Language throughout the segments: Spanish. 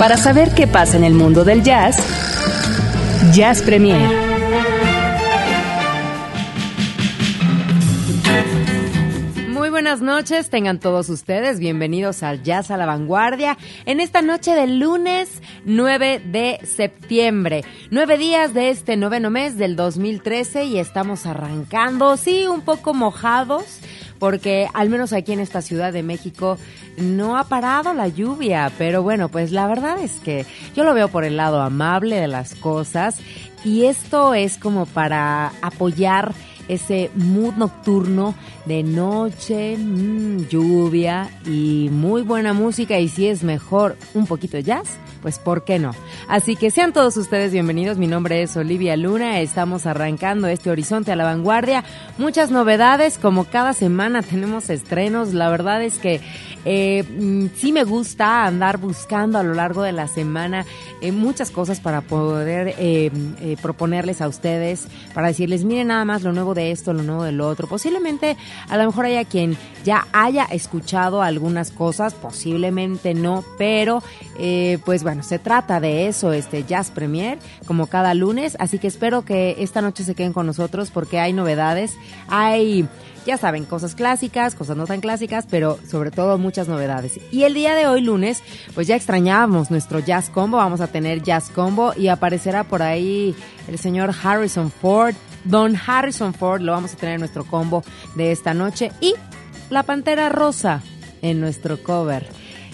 Para saber qué pasa en el mundo del jazz, Jazz Premier. buenas noches, tengan todos ustedes bienvenidos al Jazz a la Vanguardia en esta noche del lunes 9 de septiembre. Nueve días de este noveno mes del 2013 y estamos arrancando, sí, un poco mojados porque al menos aquí en esta Ciudad de México no ha parado la lluvia, pero bueno, pues la verdad es que yo lo veo por el lado amable de las cosas y esto es como para apoyar ese mood nocturno de noche, mm, lluvia y muy buena música. Y si es mejor un poquito jazz, pues ¿por qué no? Así que sean todos ustedes bienvenidos, mi nombre es Olivia Luna, estamos arrancando este horizonte a la vanguardia, muchas novedades, como cada semana tenemos estrenos, la verdad es que eh, mm, sí me gusta andar buscando a lo largo de la semana eh, muchas cosas para poder eh, eh, proponerles a ustedes, para decirles, miren nada más lo nuevo de esto, lo nuevo del otro. Posiblemente a lo mejor haya quien ya haya escuchado algunas cosas, posiblemente no, pero pues bueno, se trata de eso, este Jazz Premier, como cada lunes, así que espero que esta noche se queden con nosotros porque hay novedades, hay ya saben, cosas clásicas, cosas no tan clásicas, pero sobre todo muchas novedades. Y el día de hoy, lunes, pues ya extrañábamos nuestro Jazz Combo, vamos a tener Jazz Combo y aparecerá por ahí el señor Harrison Ford. Don Harrison Ford lo vamos a tener en nuestro combo de esta noche y la Pantera Rosa en nuestro cover.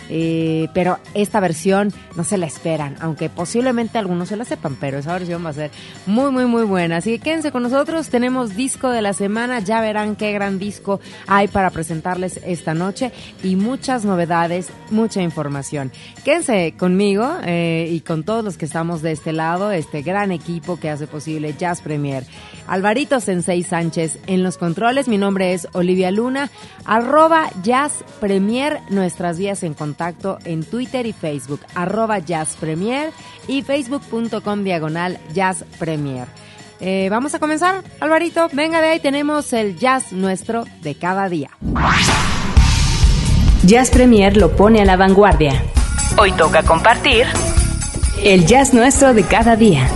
Eh, pero esta versión no se la esperan, aunque posiblemente algunos se la sepan, pero esa versión va a ser muy, muy, muy buena. Así que quédense con nosotros, tenemos disco de la semana, ya verán qué gran disco hay para presentarles esta noche y muchas novedades, mucha información. Quédense conmigo eh, y con todos los que estamos de este lado, este gran equipo que hace posible Jazz Premier. Alvarito Sensei Sánchez en los controles, mi nombre es Olivia Luna, arroba Jazz Premier, nuestras vías en contacto contacto en Twitter y Facebook, arroba Jazz Premier y facebook.com diagonal Jazz Premier. Eh, vamos a comenzar, Alvarito. Venga de ahí, tenemos el jazz nuestro de cada día. Jazz Premier lo pone a la vanguardia. Hoy toca compartir el jazz nuestro de cada día.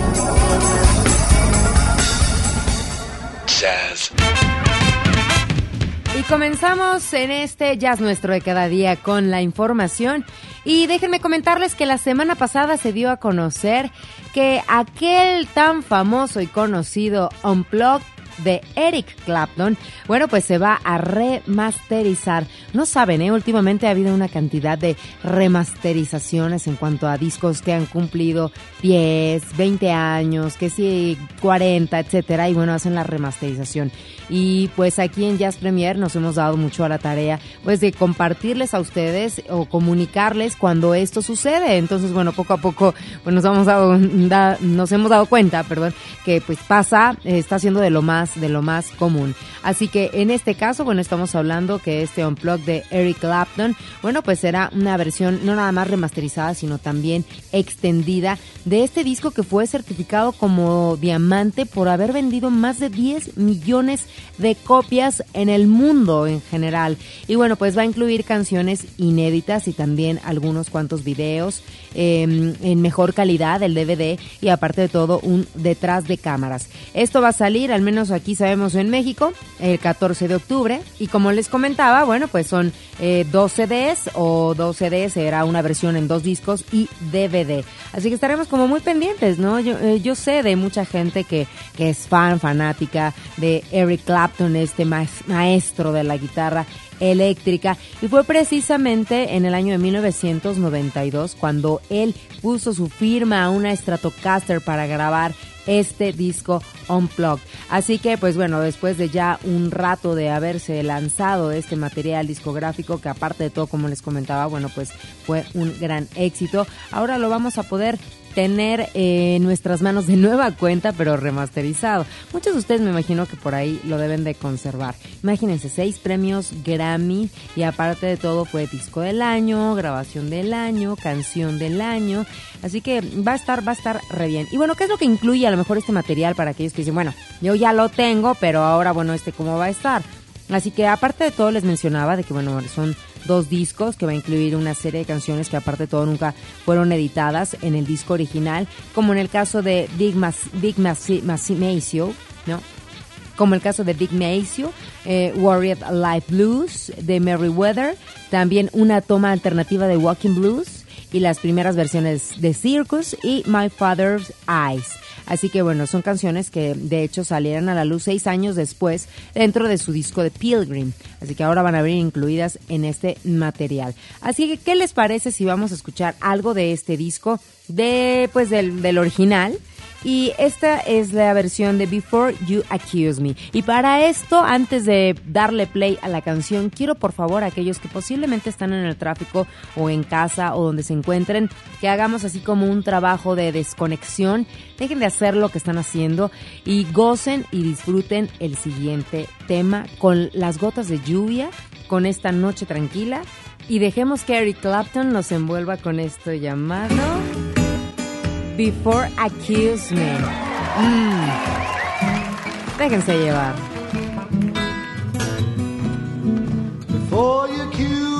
Jazz. Y comenzamos en este Jazz Nuestro de cada día con la información. Y déjenme comentarles que la semana pasada se dio a conocer que aquel tan famoso y conocido Unplugged de Eric Clapton, bueno, pues se va a remasterizar. No saben, ¿eh? Últimamente ha habido una cantidad de remasterizaciones en cuanto a discos que han cumplido 10, 20 años, que sí, 40, etcétera, y bueno, hacen la remasterización. Y pues aquí en Jazz Premier nos hemos dado mucho a la tarea, pues de compartirles a ustedes o comunicarles cuando esto sucede. Entonces, bueno, poco a poco, pues nos, hemos dado, nos hemos dado cuenta, perdón, que pues pasa, está siendo de lo más de lo más común. Así que en este caso, bueno, estamos hablando que este Unplugged de Eric Clapton, bueno, pues será una versión no nada más remasterizada, sino también extendida de este disco que fue certificado como diamante por haber vendido más de 10 millones de copias en el mundo en general. Y bueno, pues va a incluir canciones inéditas y también algunos cuantos videos em, en mejor calidad, el DVD y aparte de todo un detrás de cámaras. Esto va a salir, al menos aquí sabemos en México, el 14 de octubre. Y como les comentaba, bueno, pues son eh, dos CDs o dos CDs, será una versión en dos discos y DVD. Así que estaremos como muy pendientes, ¿no? Yo, eh, yo sé de mucha gente que, que es fan, fanática de Eric Clapton, este maestro de la guitarra eléctrica y fue precisamente en el año de 1992 cuando él puso su firma a una Stratocaster para grabar este disco Unplugged. Así que, pues bueno, después de ya un rato de haberse lanzado este material discográfico, que aparte de todo, como les comentaba, bueno, pues fue un gran éxito, ahora lo vamos a poder tener eh, nuestras manos de nueva cuenta, pero remasterizado. Muchos de ustedes me imagino que por ahí lo deben de conservar. Imagínense, seis premios Grammy y aparte de todo fue disco del año, grabación del año, canción del año. Así que va a estar, va a estar re bien. Y bueno, ¿qué es lo que incluye a lo mejor este material para aquellos que dicen, bueno, yo ya lo tengo, pero ahora, bueno, este cómo va a estar? Así que aparte de todo les mencionaba de que bueno, son dos discos que va a incluir una serie de canciones que aparte de todo nunca fueron editadas en el disco original, como en el caso de Big, Mas, Big Maceo, ¿no? Como el caso de Big Maceo, eh, Warrior Life Blues de Merryweather, también una toma alternativa de Walking Blues y las primeras versiones de Circus y My Father's Eyes. Así que bueno, son canciones que de hecho salieron a la luz seis años después dentro de su disco de Pilgrim. Así que ahora van a venir incluidas en este material. Así que, ¿qué les parece si vamos a escuchar algo de este disco? De, pues, del, del original y esta es la versión de Before You Accuse Me. Y para esto, antes de darle play a la canción, quiero por favor a aquellos que posiblemente están en el tráfico o en casa o donde se encuentren, que hagamos así como un trabajo de desconexión. Dejen de hacer lo que están haciendo y gocen y disfruten el siguiente tema con las gotas de lluvia, con esta noche tranquila. Y dejemos que Eric Clapton nos envuelva con esto llamado... Before Accuse Me. Mm. Déjense llevar. Before you accuse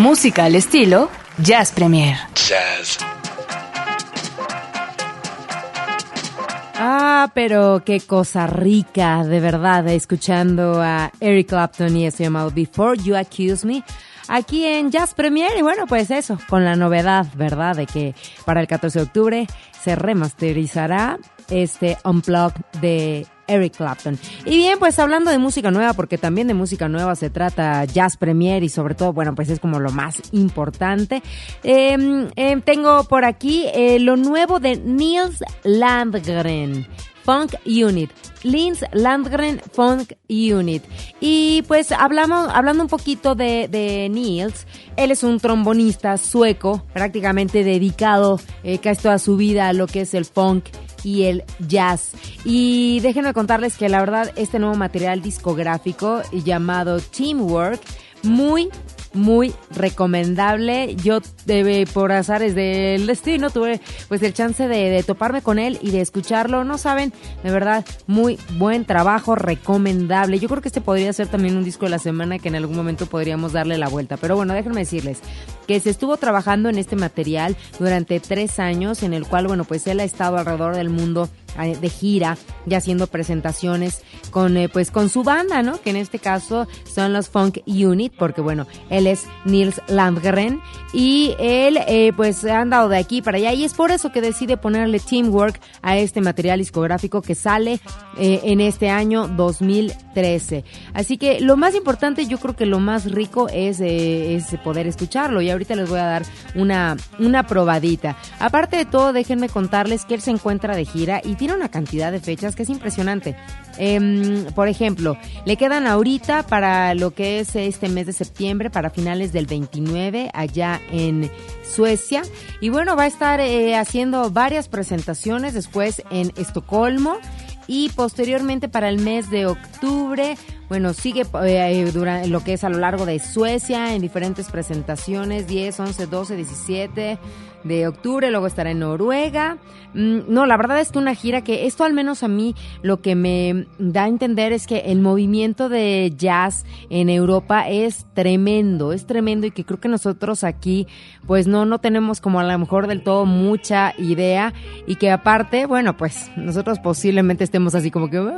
Música al estilo Jazz Premier. Jazz. Ah, pero qué cosa rica, de verdad, escuchando a Eric Clapton y ese llamado Before You Accuse Me. Aquí en Jazz Premier, y bueno, pues eso, con la novedad, ¿verdad? De que para el 14 de octubre se remasterizará este Unplugged de Eric Clapton. Y bien, pues hablando de música nueva, porque también de música nueva se trata Jazz Premier y sobre todo, bueno, pues es como lo más importante. Eh, eh, tengo por aquí eh, lo nuevo de Niels Landgren. Funk Unit. Lins Landgren Funk Unit. Y pues hablamos, hablando un poquito de, de Niels, él es un trombonista sueco, prácticamente dedicado eh, casi toda su vida a lo que es el funk y el jazz. Y déjenme contarles que la verdad este nuevo material discográfico llamado Teamwork, muy muy recomendable. Yo eh, por azares del destino tuve pues el chance de, de, toparme con él y de escucharlo. No saben, de verdad, muy buen trabajo, recomendable. Yo creo que este podría ser también un disco de la semana que en algún momento podríamos darle la vuelta. Pero bueno, déjenme decirles que se estuvo trabajando en este material durante tres años, en el cual, bueno, pues él ha estado alrededor del mundo eh, de gira y haciendo presentaciones con eh, pues con su banda, ¿no? Que en este caso son los Funk Unit, porque bueno, él es Nils Landgren y él eh, pues ha andado de aquí para allá y es por eso que decide ponerle Teamwork a este material discográfico que sale en este año 2013. Así que lo más importante, yo creo que lo más rico es, es poder escucharlo y ahorita les voy a dar una, una probadita. Aparte de todo, déjenme contarles que él se encuentra de gira y tiene una cantidad de fechas que es impresionante. Eh, por ejemplo, le quedan ahorita para lo que es este mes de septiembre, para finales del 29, allá en Suecia. Y bueno, va a estar eh, haciendo varias presentaciones después en Estocolmo y posteriormente para el mes de octubre, bueno, sigue eh, durante lo que es a lo largo de Suecia en diferentes presentaciones, 10, 11, 12, 17 de octubre, luego estará en Noruega. Mm, no, la verdad es que una gira que esto al menos a mí lo que me da a entender es que el movimiento de jazz en Europa es tremendo, es tremendo y que creo que nosotros aquí pues no, no tenemos como a lo mejor del todo mucha idea y que aparte, bueno, pues nosotros posiblemente estemos así como que uh,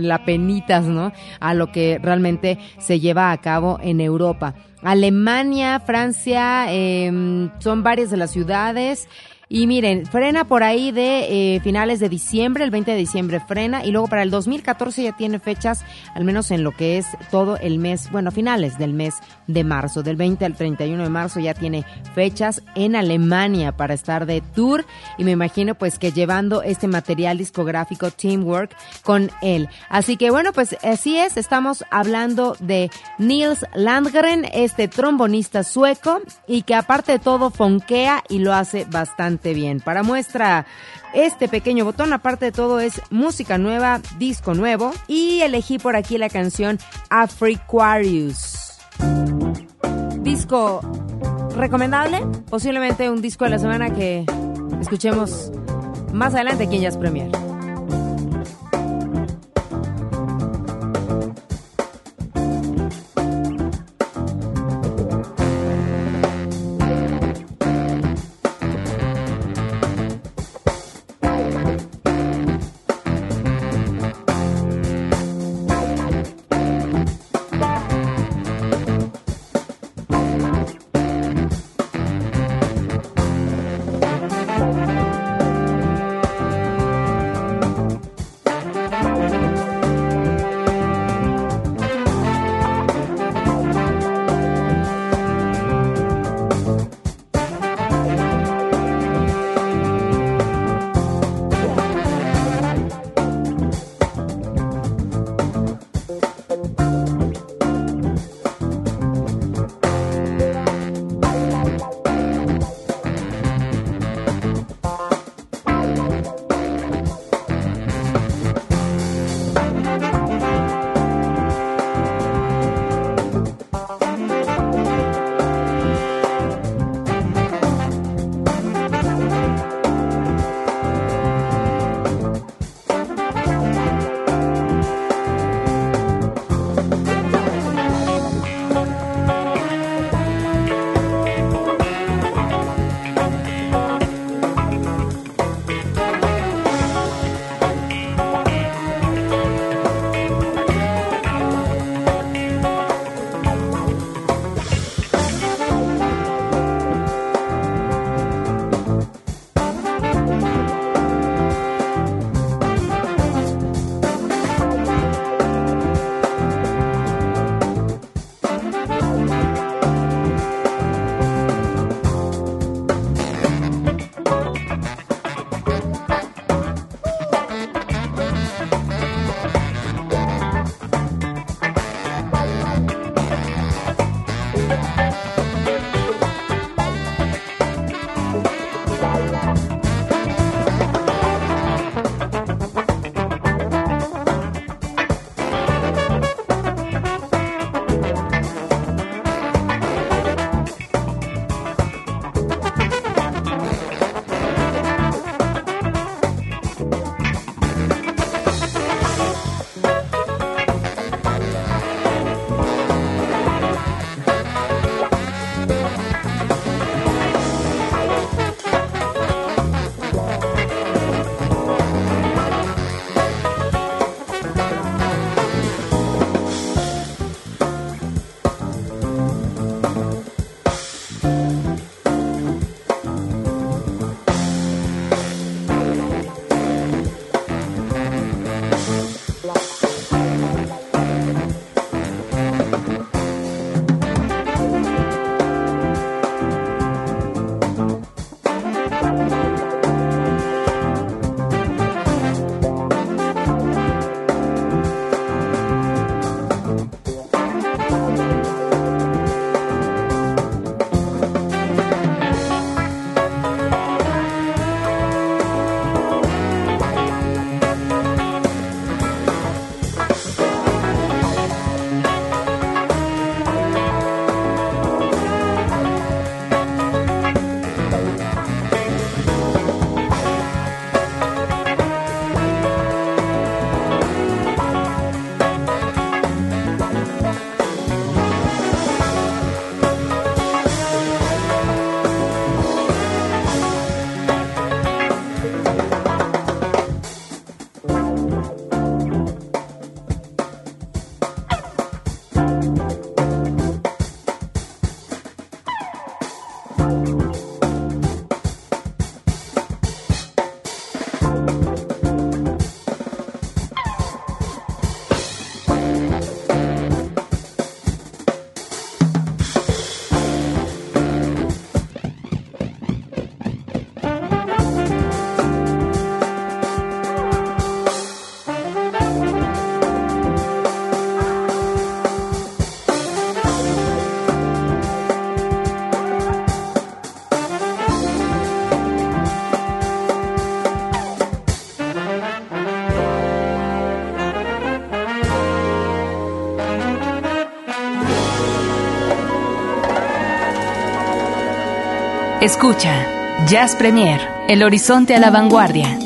la penitas, ¿no? A lo que realmente se lleva a cabo en Europa. Alemania, Francia, eh, son varias de las ciudades. Y miren, frena por ahí de eh, finales de diciembre, el 20 de diciembre frena, y luego para el 2014 ya tiene fechas, al menos en lo que es todo el mes, bueno, finales del mes de marzo, del 20 al 31 de marzo ya tiene fechas en Alemania para estar de tour, y me imagino pues que llevando este material discográfico Teamwork con él. Así que bueno, pues así es, estamos hablando de Niels Landgren, este trombonista sueco, y que aparte de todo fonkea y lo hace bastante bien. Para muestra este pequeño botón, aparte de todo, es música nueva, disco nuevo. Y elegí por aquí la canción Afriquarius. Disco recomendable, posiblemente un disco de la semana que escuchemos más adelante aquí en Jazz Premier. Escucha Jazz Premier, el horizonte a la vanguardia.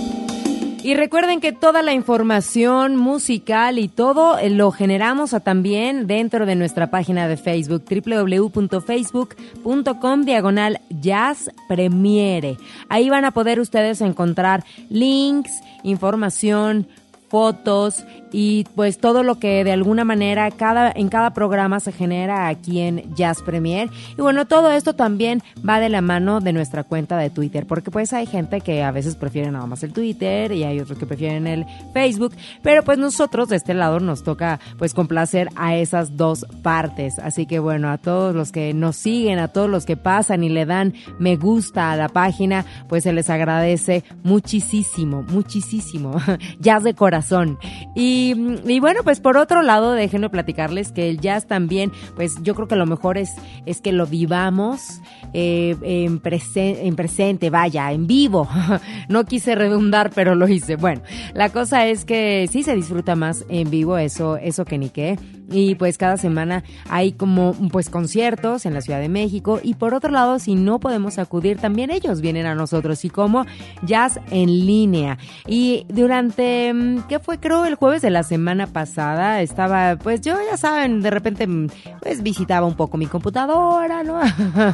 Y recuerden que toda la información musical y todo eh, lo generamos también dentro de nuestra página de Facebook, www.facebook.com diagonal jazz premiere. Ahí van a poder ustedes encontrar links, información, fotos y pues todo lo que de alguna manera cada en cada programa se genera aquí en Jazz Premier. Y bueno todo esto también va de la mano de nuestra cuenta de Twitter porque pues hay gente que a veces prefiere nada más el Twitter y hay otros que prefieren el Facebook. Pero pues nosotros de este lado nos toca pues complacer a esas dos partes. Así que bueno a todos los que nos siguen a todos los que pasan y le dan me gusta a la página pues se les agradece muchísimo muchísimo. Jazz de corazón. Y, y, bueno, pues por otro lado, déjenme platicarles que el jazz también, pues yo creo que lo mejor es, es que lo vivamos eh, en, en presente, vaya, en vivo. no quise redundar, pero lo hice. Bueno, la cosa es que sí se disfruta más en vivo, eso, eso que ni qué y pues cada semana hay como pues conciertos en la Ciudad de México. Y por otro lado si no podemos acudir también ellos vienen a nosotros. Y como jazz en línea. Y durante mm, qué fue creo el jueves de la semana pasada estaba pues yo ya saben de repente mm, pues visitaba un poco mi computadora no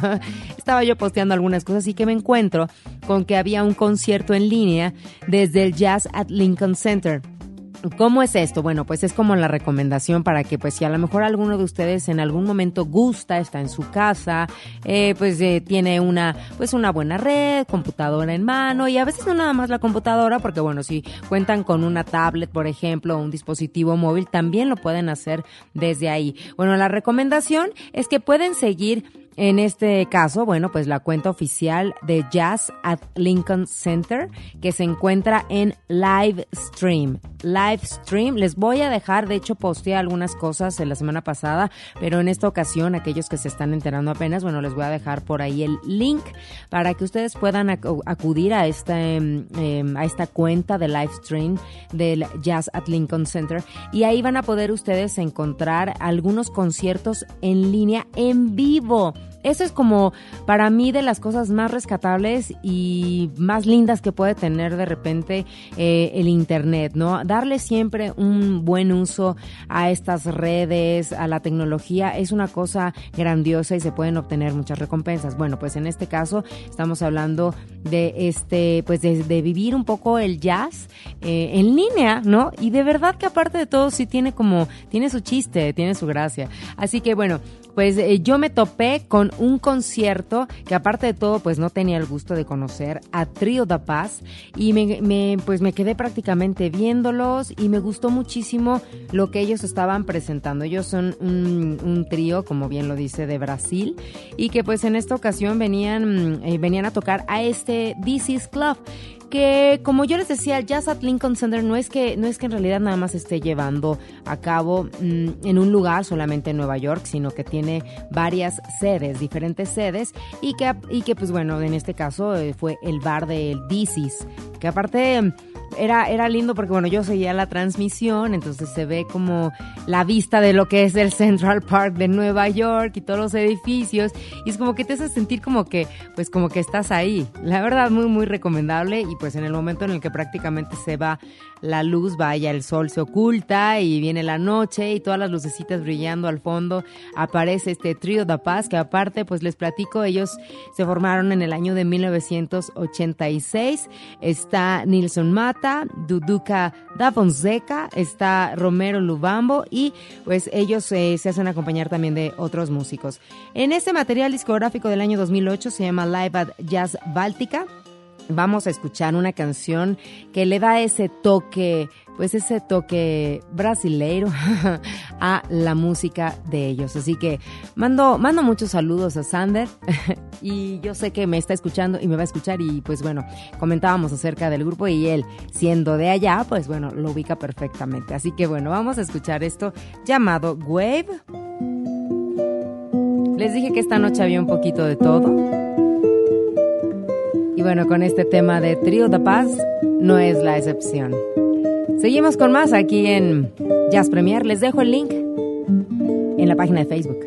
estaba yo posteando algunas cosas y que me encuentro con que había un concierto en línea desde el Jazz at Lincoln Center ¿Cómo es esto? Bueno, pues es como la recomendación para que, pues si a lo mejor alguno de ustedes en algún momento gusta, está en su casa, eh, pues eh, tiene una, pues una buena red, computadora en mano y a veces no nada más la computadora, porque bueno, si cuentan con una tablet, por ejemplo, o un dispositivo móvil, también lo pueden hacer desde ahí. Bueno, la recomendación es que pueden seguir en este caso, bueno, pues la cuenta oficial de Jazz at Lincoln Center que se encuentra en Livestream. Livestream, les voy a dejar, de hecho posteé algunas cosas en la semana pasada, pero en esta ocasión, aquellos que se están enterando apenas, bueno, les voy a dejar por ahí el link para que ustedes puedan acudir a esta, em, a esta cuenta de Livestream del Jazz at Lincoln Center y ahí van a poder ustedes encontrar algunos conciertos en línea en vivo. Eso es como para mí de las cosas más rescatables y más lindas que puede tener de repente eh, el Internet, ¿no? Darle siempre un buen uso a estas redes, a la tecnología, es una cosa grandiosa y se pueden obtener muchas recompensas. Bueno, pues en este caso estamos hablando de este, pues de, vivir un poco el jazz eh, en línea, ¿no? Y de verdad que aparte de todo sí tiene como, tiene su chiste, tiene su gracia. Así que bueno, pues eh, yo me topé con un concierto que aparte de todo pues no tenía el gusto de conocer a Trio da Paz y me, pues me quedé prácticamente viéndolos y me gustó muchísimo lo que ellos estaban presentando. Ellos son un, trío, como bien lo dice, de Brasil y que pues en esta ocasión venían, eh, venían a tocar a este is Club que como yo les decía, el Jazz at Lincoln Center no es que no es que en realidad nada más esté llevando a cabo mm, en un lugar solamente en Nueva York, sino que tiene varias sedes, diferentes sedes y que y que pues bueno, en este caso eh, fue el bar del DC's, que aparte era, era lindo porque, bueno, yo seguía la transmisión, entonces se ve como la vista de lo que es el Central Park de Nueva York y todos los edificios, y es como que te hace sentir como que, pues como que estás ahí. La verdad, muy, muy recomendable, y pues en el momento en el que prácticamente se va la luz, vaya, el sol se oculta y viene la noche y todas las lucecitas brillando al fondo, aparece este trío da Paz, que aparte, pues les platico, ellos se formaron en el año de 1986, está Nilson Mata, Duduca da Fonseca, está Romero Lubambo y pues ellos eh, se hacen acompañar también de otros músicos. En este material discográfico del año 2008 se llama Live at Jazz Báltica vamos a escuchar una canción que le da ese toque, pues ese toque brasileiro a la música de ellos. Así que mando, mando muchos saludos a Sander y yo sé que me está escuchando y me va a escuchar y pues bueno, comentábamos acerca del grupo y él siendo de allá, pues bueno, lo ubica perfectamente. Así que bueno, vamos a escuchar esto llamado Wave. Les dije que esta noche había un poquito de todo. Bueno, con este tema de Trío de Paz no es la excepción. Seguimos con más aquí en Jazz Premier. Les dejo el link en la página de Facebook.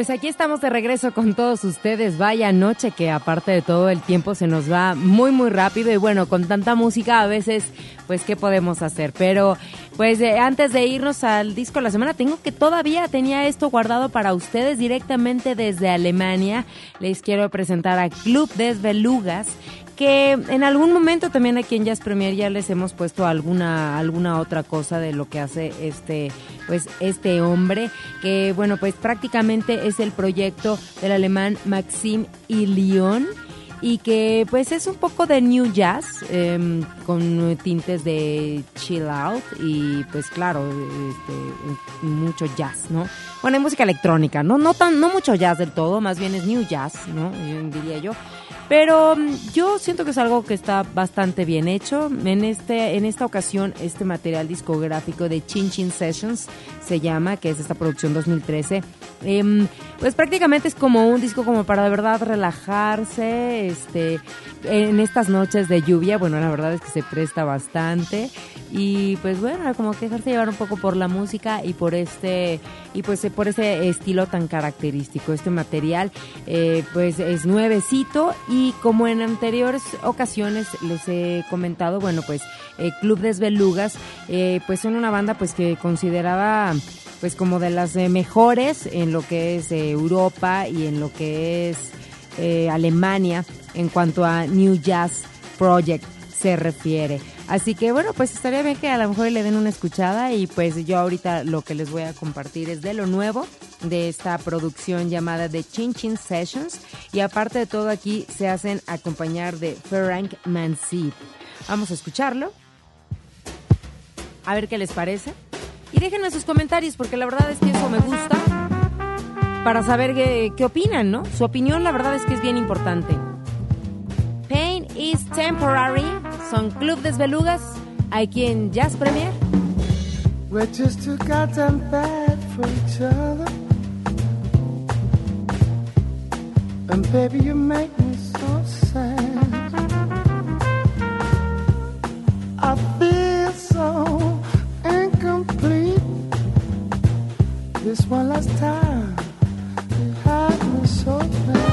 Pues aquí estamos de regreso con todos ustedes. Vaya noche que aparte de todo el tiempo se nos va muy muy rápido y bueno, con tanta música a veces pues qué podemos hacer. Pero pues eh, antes de irnos al disco de la semana, tengo que todavía tenía esto guardado para ustedes directamente desde Alemania. Les quiero presentar a Club des Belugas que en algún momento también aquí en Jazz Premier ya les hemos puesto alguna alguna otra cosa de lo que hace este pues este hombre que bueno pues prácticamente es el proyecto del alemán Maxim Ilion y que pues es un poco de new jazz em, con tintes de chill out y pues claro este, mucho jazz no bueno hay música electrónica no no tan no mucho jazz del todo más bien es new jazz no diría yo. Pero mm, yo siento que es algo que está bastante bien hecho. En este en esta ocasión este material discográfico de Chin Chin Sessions se llama, que es esta producción 2013. em, pues prácticamente es como un disco como para de verdad relajarse, este en estas noches de lluvia, bueno, la verdad es que se presta bastante. Y pues bueno, como que dejarse llevar un poco por la música y por este y pues por ese estilo tan característico. Este material eh, pues es nuevecito y como en anteriores ocasiones les he comentado, bueno, pues eh, Club des Belugas eh, pues son una banda pues que consideraba pues como de las eh, mejores en lo que es eh, Europa y en lo que es eh, Alemania en cuanto a New Jazz Project se refiere. Así que bueno, pues estaría bien que a lo mejor le den una escuchada y pues yo ahorita lo que les voy a compartir es de lo nuevo de esta producción llamada The Chin Chin Sessions y aparte de todo aquí se hacen acompañar de Frank Mancid. Vamos a escucharlo. A ver qué les parece. Y déjenme sus comentarios porque la verdad es que eso me gusta para saber qué, qué opinan, ¿no? Su opinión la verdad es que es bien importante. Pain is temporary. Son Club des Belugas aquí en Jazz Premier. We're just too goddamn bad for each other. And baby, you make me so sad. I feel so incomplete. This one last time, you had me so bad.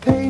Pain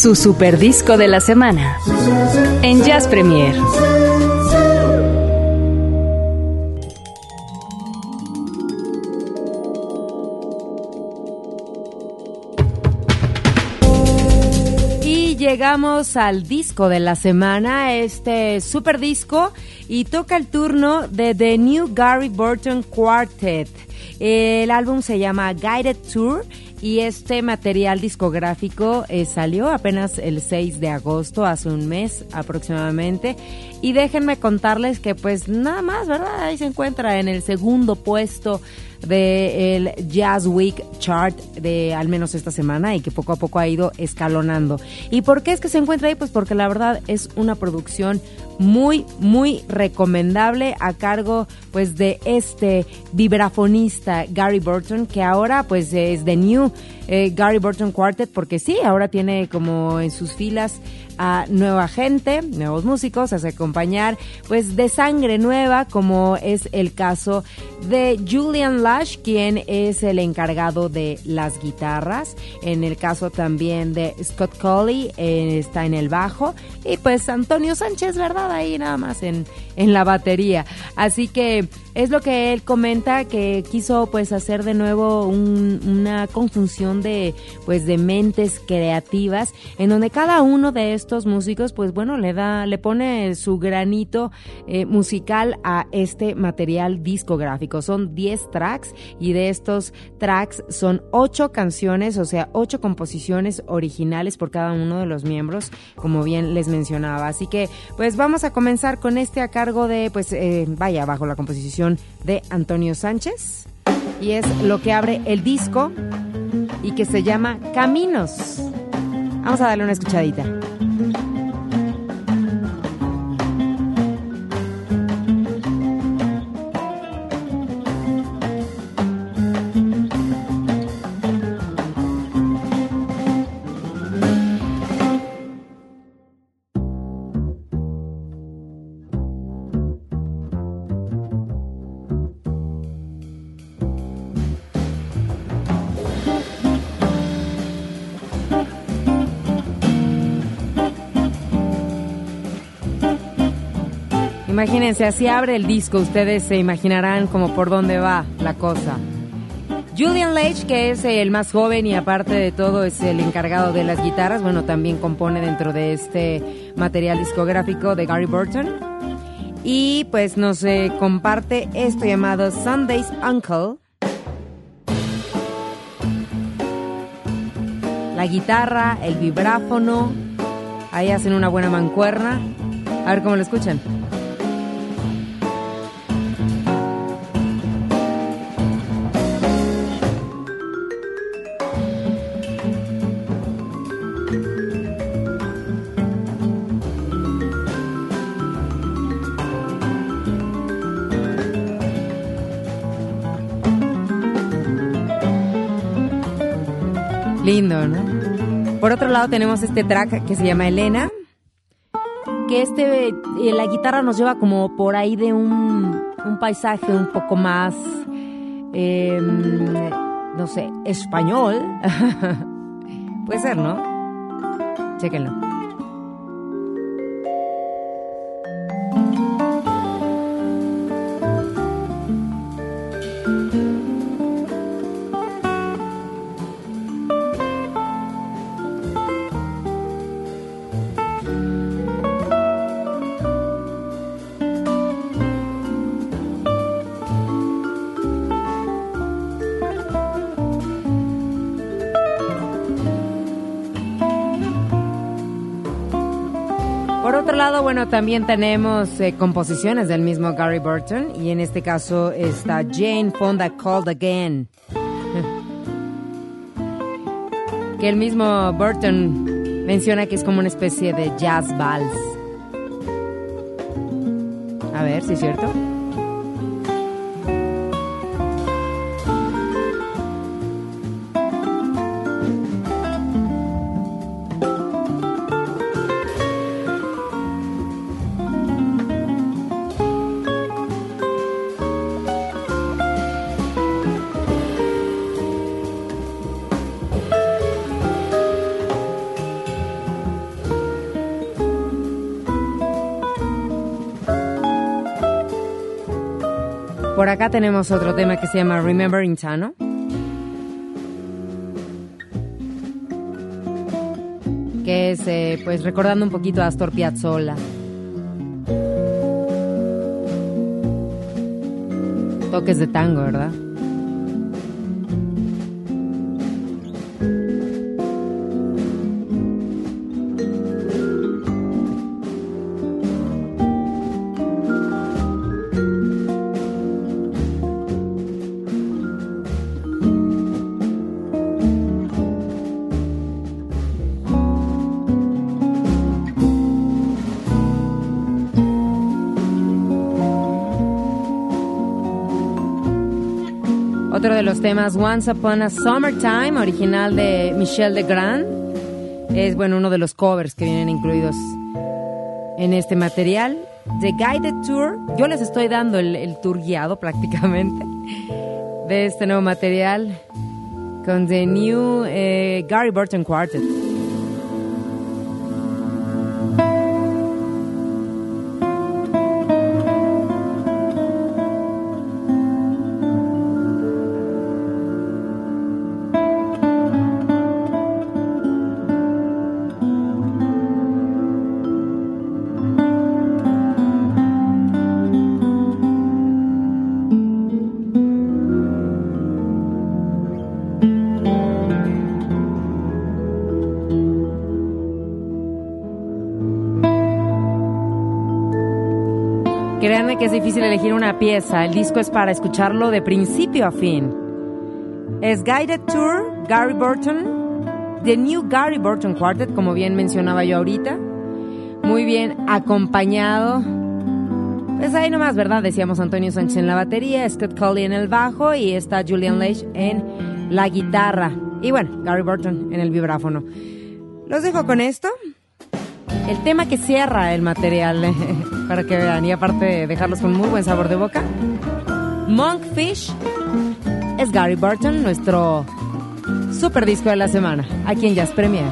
Su super disco de la semana. En Jazz Premier. Y llegamos al disco de la semana, este super disco, y toca el turno de The New Gary Burton Quartet. El álbum se llama Guided Tour y este material discográfico eh, salió apenas el 6 de agosto, hace un mes aproximadamente. Y déjenme contarles que pues nada más, ¿verdad? Ahí se encuentra en el segundo puesto del Jazz Week Chart de al menos esta semana y que poco a poco ha ido escalonando. ¿Y por qué es que se encuentra ahí? Pues porque la verdad es una producción muy, muy recomendable a cargo pues de este vibrafonista Gary Burton que ahora pues es de New eh, Gary Burton Quartet porque sí, ahora tiene como en sus filas a nueva gente, nuevos músicos, hace acompañar pues de sangre nueva como es el caso de Julian Lash, quien es el encargado de las guitarras, en el caso también de Scott Colley, eh, está en el bajo y pues Antonio Sánchez, ¿verdad? Ahí nada más en, en la batería. Así que es lo que él comenta que quiso pues hacer de nuevo un- una conjunción de pues de mentes creativas en donde cada uno de estos músicos pues bueno le da le pone su granito eh, musical a este material discográfico son 10 tracks y de estos tracks son 8 canciones o sea 8 composiciones originales por cada uno de los miembros como bien les mencionaba así que pues vamos a comenzar con este a cargo de pues eh, vaya bajo la composición de Antonio Sánchez y es lo que abre el disco y que se llama Caminos. Vamos a darle una escuchadita. Imagínense, así abre el disco, ustedes se imaginarán como por dónde va la cosa. Julian Lage, que es el más joven y aparte de todo es el encargado de las guitarras, bueno, también compone dentro de este material discográfico de Gary Burton. Y pues nos eh, comparte esto llamado Sunday's Uncle. La guitarra, el vibráfono, ahí hacen una buena mancuerna. A ver cómo lo escuchan. Por otro lado tenemos este track que se llama Elena, que este, eh, la guitarra nos lleva como por ahí de un, un paisaje un poco más, eh, no sé, español. Puede ser, ¿no? Chéquenlo. Bueno, también tenemos eh, composiciones del mismo Gary Burton y en este caso está Jane Fonda Called Again. que el mismo Burton menciona que es como una especie de jazz vals. A ver si es cierto. Acá tenemos otro tema que se llama Remembering Tano. Que es, eh, pues, recordando un poquito a Astor Piazzolla. Toques de tango, ¿verdad? Otro de los temas, Once Upon a Summertime, original de Michel Legrand. Es, bueno, uno de los covers que vienen incluidos en este material. The Guided Tour, yo les estoy dando el, el tour guiado prácticamente de este nuevo material con The New eh, Gary Burton Quartet. Es difícil elegir una pieza. El disco es para escucharlo de principio a fin. Es Guided Tour, Gary Burton, The New Gary Burton Quartet, como bien mencionaba yo ahorita. Muy bien acompañado. Pues ahí nomás, ¿verdad? Decíamos Antonio Sánchez en la batería, Scott Colley en el bajo y está Julian Leitch en la guitarra. Y bueno, Gary Burton en el vibráfono. Los dejo con esto. El tema que cierra el material, para que vean, y aparte de dejarlos con muy buen sabor de boca. Monkfish es Gary Burton, nuestro super disco de la semana, aquí en Jazz Premier.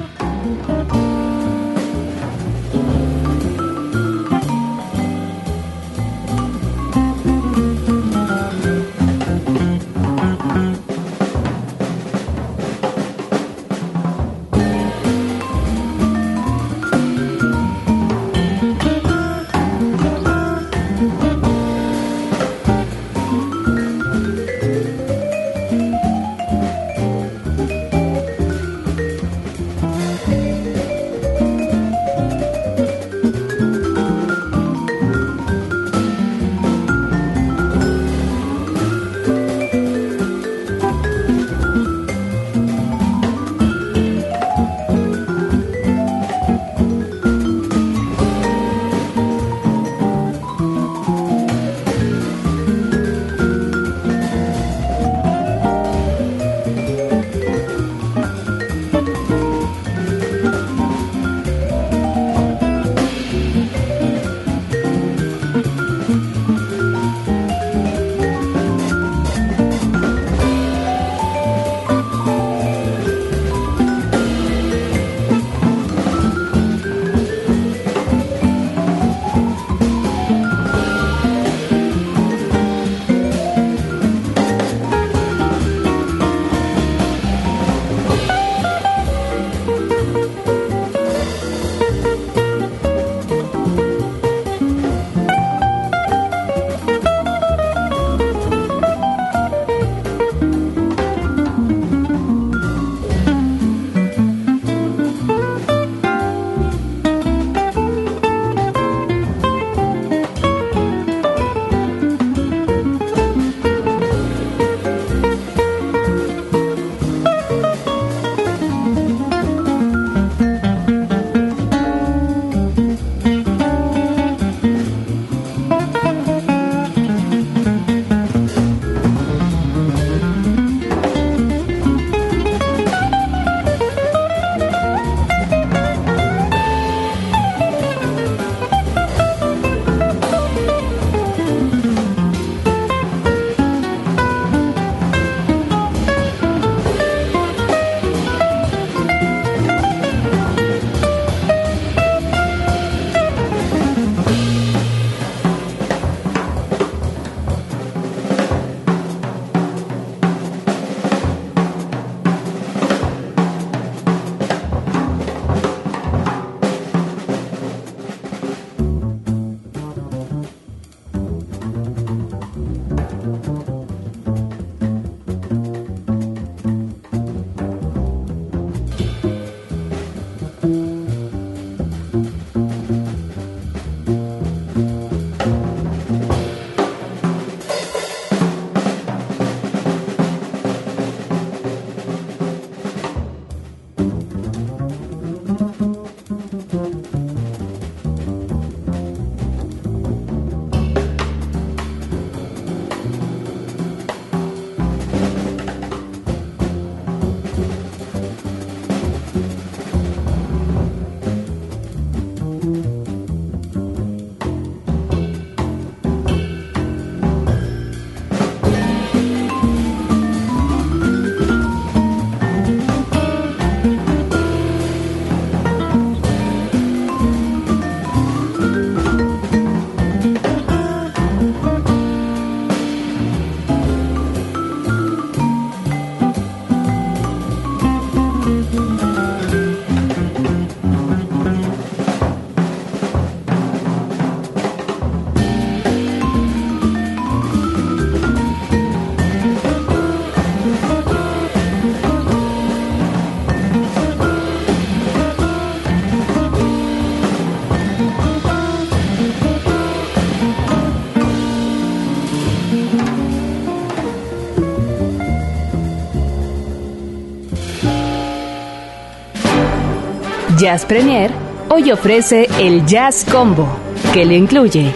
Jazz Premier hoy ofrece el Jazz Combo, que le incluye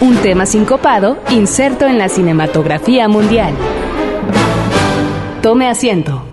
un tema sincopado inserto en la cinematografía mundial. Tome asiento.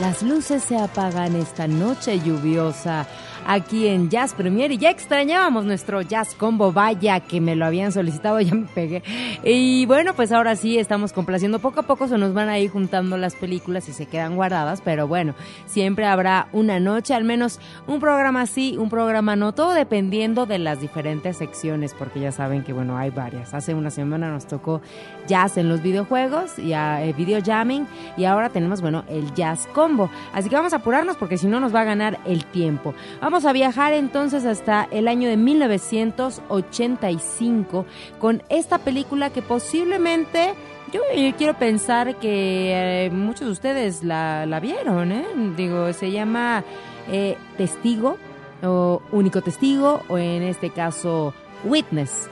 Las luces se apagan esta noche lluviosa aquí en Jazz Premier y ya extrañábamos nuestro Jazz Combo, vaya que me lo habían solicitado, ya me pegué. Y bueno, pues ahora sí estamos complaciendo, poco a poco se nos van a ir juntando las películas y se quedan guardadas, pero bueno, siempre habrá una noche, al menos un programa sí, un programa no, todo dependiendo de las diferentes secciones, porque ya saben que bueno, hay varias. Hace una semana nos tocó jazz en los videojuegos y a, eh, video jamming y ahora tenemos bueno el jazz combo así que vamos a apurarnos porque si no nos va a ganar el tiempo vamos a viajar entonces hasta el año de 1985 con esta película que posiblemente yo quiero pensar que eh, muchos de ustedes la, la vieron ¿eh? digo se llama eh, Testigo o Único Testigo o en este caso Witness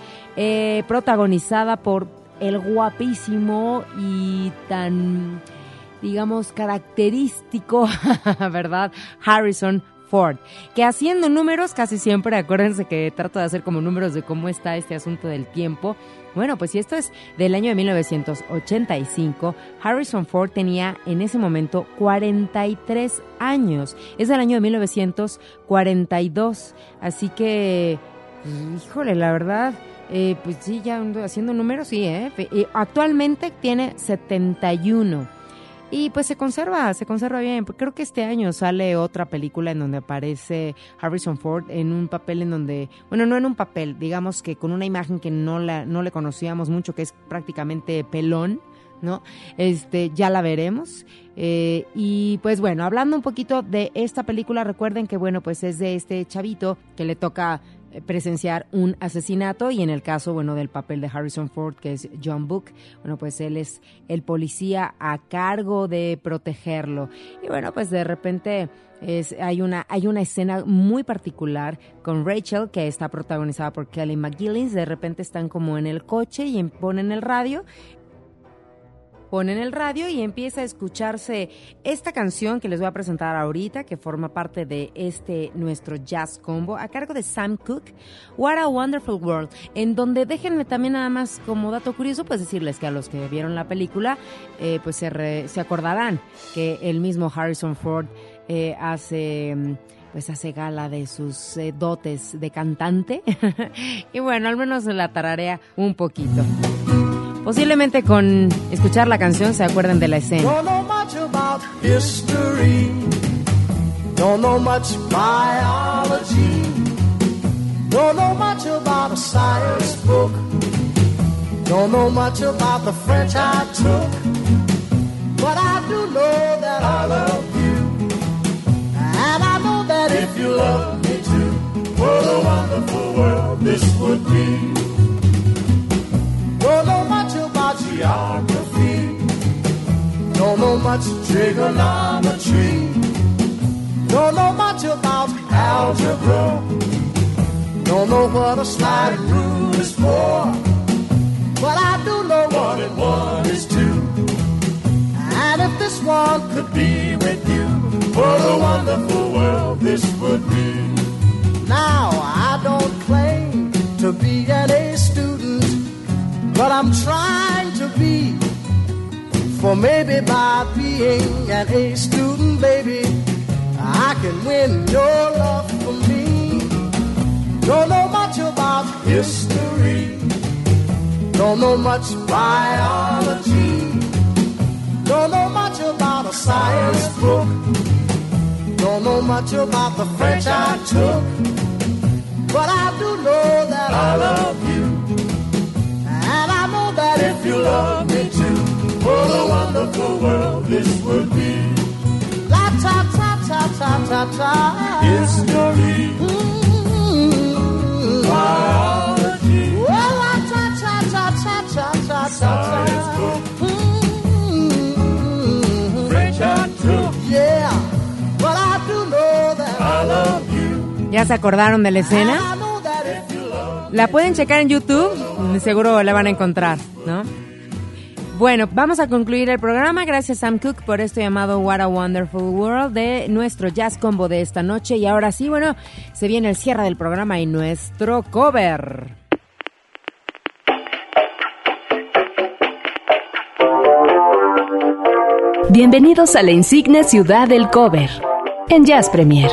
protagonizada por el guapísimo y tan, digamos, característico, ¿verdad? Harrison Ford, que haciendo números casi siempre, acuérdense que trato de hacer como números de cómo está este asunto del tiempo. Bueno, pues si esto es del año de 1985, Harrison Ford tenía en ese momento 43 años. Es del año de 1942, así que, pues, híjole, la verdad, eh, pues sí, ya haciendo números, sí, ¿eh? Eh, Actualmente tiene 71. Y pues se conserva, se conserva bien. Creo que este año sale otra película en donde aparece Harrison Ford en un papel en donde, bueno, no en un papel, digamos que con una imagen que no, la, no le conocíamos mucho, que es prácticamente pelón. ¿no? Este, ya la veremos. Eh, y pues bueno, hablando un poquito de esta película, recuerden que bueno, pues es de este chavito que le toca presenciar un asesinato y en el caso, bueno, del papel de Harrison Ford, que es John Book, bueno, pues él es el policía a cargo de protegerlo. Y bueno, pues de repente es, hay, una, hay una escena muy particular con Rachel, que está protagonizada por Kelly McGillins, de repente están como en el coche y ponen el radio ponen el radio y empieza a escucharse esta canción que les voy a presentar ahorita, que forma parte de este nuestro jazz combo, a cargo de Sam Cooke, What a Wonderful World, en donde déjenme también nada más como dato curioso, pues decirles que a los que vieron la película, eh, pues se, re- se acordarán que el mismo Harrison Ford eh, hace... pues hace gala de sus eh, dotes de cantante y bueno, al menos la tararea un poquito. Posiblemente con escuchar la canción se acuerden de la escena. Don't know much about history. Don't know much biology. Don't know much about a science book. Don't know much about the French I took. But I do know that I love you. And I know that if you love me too, what a wonderful world this would be. Don't know much geography. Don't know much trigonometry. Don't know much about algebra. Don't know what a slide rule is for. But I do know one and one is two. And if this one could be with you, what a wonderful world this would be. Now, I don't claim to be an but I'm trying to be. For maybe by being an A student, baby, I can win your love for me. Don't know much about history, don't know much biology, don't know much about a science book, don't know much about the French I took. But I do know that I love you. ¿Ya se acordaron de la escena? La pueden checar en YouTube seguro la van a encontrar, ¿no? Bueno, vamos a concluir el programa. Gracias Sam Cook por esto llamado What a Wonderful World de nuestro jazz combo de esta noche. Y ahora sí, bueno, se viene el cierre del programa y nuestro cover. Bienvenidos a la insigne ciudad del cover en Jazz Premier.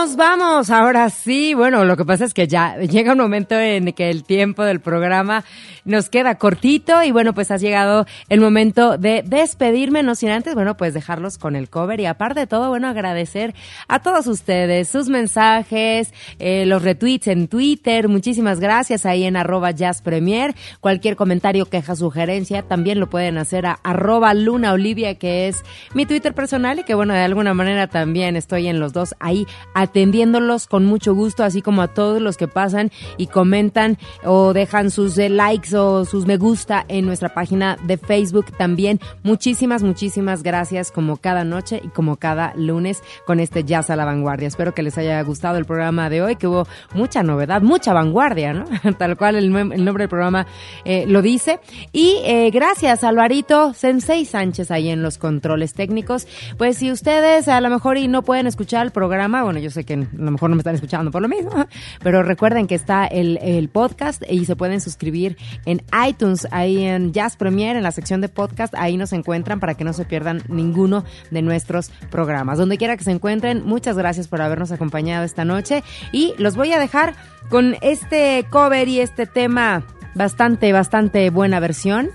Nos vamos, ahora sí. Bueno, lo que pasa es que ya llega un momento en que el tiempo del programa nos queda cortito y bueno, pues ha llegado el momento de despedirme, no sin antes, bueno, pues dejarlos con el cover y aparte de todo, bueno, agradecer a todos ustedes sus mensajes, eh, los retweets en Twitter, muchísimas gracias ahí en arroba Jazz Premier, cualquier comentario, queja, sugerencia, también lo pueden hacer a arroba Luna Olivia, que es mi Twitter personal y que bueno, de alguna manera también estoy en los dos ahí atendiéndolos con mucho gusto, así como a todos los que pasan y comentan o dejan sus eh, likes o sus me gusta en nuestra página de Facebook también. Muchísimas, muchísimas gracias como cada noche y como cada lunes con este Jazz a la Vanguardia. Espero que les haya gustado el programa de hoy, que hubo mucha novedad, mucha vanguardia, ¿no? Tal cual el, nombre del programa eh, lo dice. Y eh, gracias, Alvarito Sensei Sánchez, ahí en los controles técnicos. Pues si ustedes a lo mejor y no pueden escuchar el programa, bueno, yo sé que a lo mejor no me están escuchando por lo mismo, pero recuerden que está el, el podcast y se pueden suscribir en iTunes, ahí en Jazz Premier, en la sección de podcast, ahí nos encuentran para que no se pierdan ninguno de nuestros programas. Donde quiera que se encuentren, muchas gracias por habernos acompañado esta noche y los voy a dejar con este cover y este tema bastante, bastante buena versión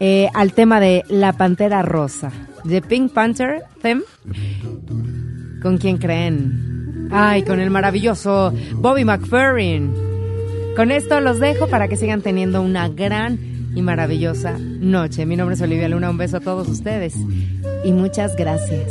eh, al tema de La Pantera Rosa, de Pink Panther Theme. ¿Con quién creen? Ay, con el maravilloso Bobby McFerrin. Con esto los dejo para que sigan teniendo una gran y maravillosa noche. Mi nombre es Olivia Luna, un beso a todos ustedes y muchas gracias.